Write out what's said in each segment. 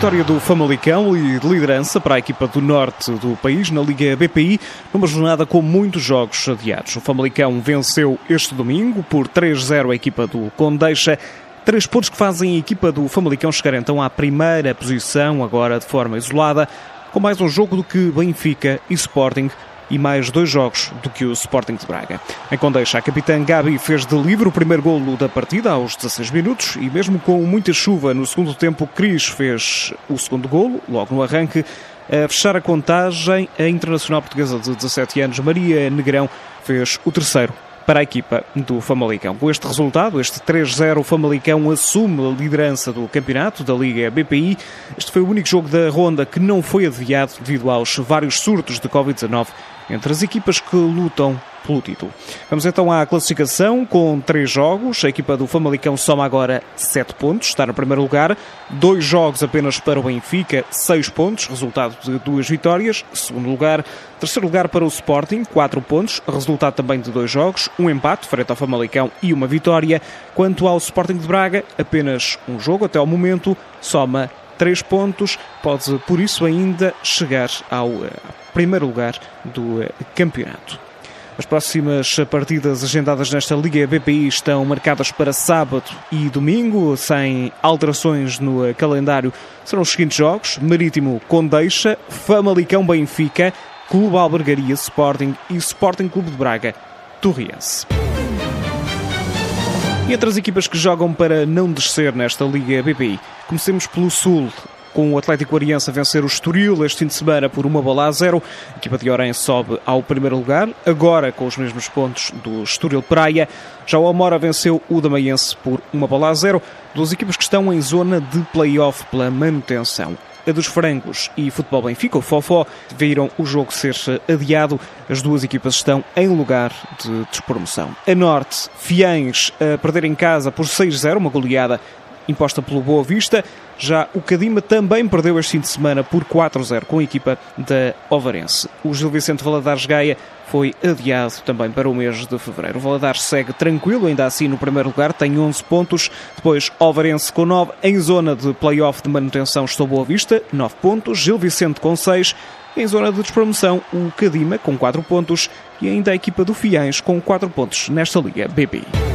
vitória do Famalicão e de liderança para a equipa do norte do país na Liga BPI, numa jornada com muitos jogos adiados. O Famalicão venceu este domingo por 3-0 a equipa do Condeixa. Três pontos que fazem a equipa do Famalicão chegar então à primeira posição, agora de forma isolada, com mais um jogo do que Benfica e Sporting e mais dois jogos do que o Sporting de Braga. Em Condeixa, a capitã Gabi fez de livre o primeiro golo da partida aos 16 minutos e mesmo com muita chuva no segundo tempo, Cris fez o segundo golo, logo no arranque. A fechar a contagem, a internacional portuguesa de 17 anos, Maria Negrão, fez o terceiro para a equipa do Famalicão. Com este resultado, este 3-0, o Famalicão assume a liderança do campeonato da Liga BPI. Este foi o único jogo da ronda que não foi adiado devido aos vários surtos de Covid-19 entre as equipas que lutam pelo título. Vamos então à classificação com três jogos. A equipa do Famalicão soma agora sete pontos, está no primeiro lugar. Dois jogos apenas para o Benfica, seis pontos, resultado de duas vitórias. Segundo lugar. Terceiro lugar para o Sporting, quatro pontos, resultado também de dois jogos, um empate frente ao Famalicão e uma vitória. Quanto ao Sporting de Braga, apenas um jogo até ao momento, soma três pontos, pode por isso ainda chegar ao eh, primeiro lugar do eh, campeonato. As próximas partidas agendadas nesta Liga BPI estão marcadas para sábado e domingo, sem alterações no calendário. Serão os seguintes jogos: Marítimo Condeixa, Famalicão Benfica, Clube Albergaria Sporting e Sporting Clube de Braga Torriense. E entre as equipas que jogam para não descer nesta Liga BPI, comecemos pelo Sul, com o Atlético Ariense a vencer o Estoril este fim de semana por uma bola a zero. A equipa de Orense sobe ao primeiro lugar, agora com os mesmos pontos do Estoril Praia. Já o Amora venceu o Damaiense por uma bola a zero. Duas equipas que estão em zona de play-off pela manutenção a dos Frangos e Futebol Benfica, o Fofó, viram o jogo ser adiado. As duas equipas estão em lugar de despromoção. A Norte, Fiães a perder em casa por 6-0, uma goleada imposta pelo Boa Vista. Já o Cadima também perdeu este fim de semana por 4-0 com a equipa da Ovarense. O Gil Vicente Valadares Gaia foi adiado também para o mês de fevereiro. O Valadares segue tranquilo, ainda assim no primeiro lugar, tem 11 pontos. Depois Ovarense com 9. Em zona de play-off de manutenção estou Boa Vista, 9 pontos. Gil Vicente com 6. Em zona de despromoção, o Cadima com 4 pontos e ainda a equipa do Fiães com 4 pontos nesta Liga BPI.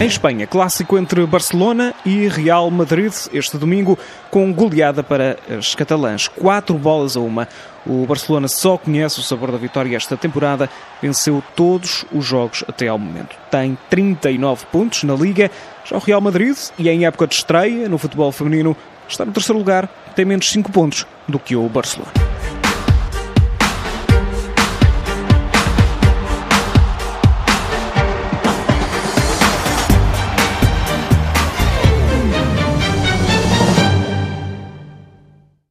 Em Espanha, clássico entre Barcelona e Real Madrid este domingo, com goleada para as catalãs, quatro bolas a uma. O Barcelona só conhece o sabor da vitória esta temporada, venceu todos os jogos até ao momento. Tem 39 pontos na Liga. Já o Real Madrid, e em época de estreia no futebol feminino, está no terceiro lugar, tem menos 5 pontos do que o Barcelona.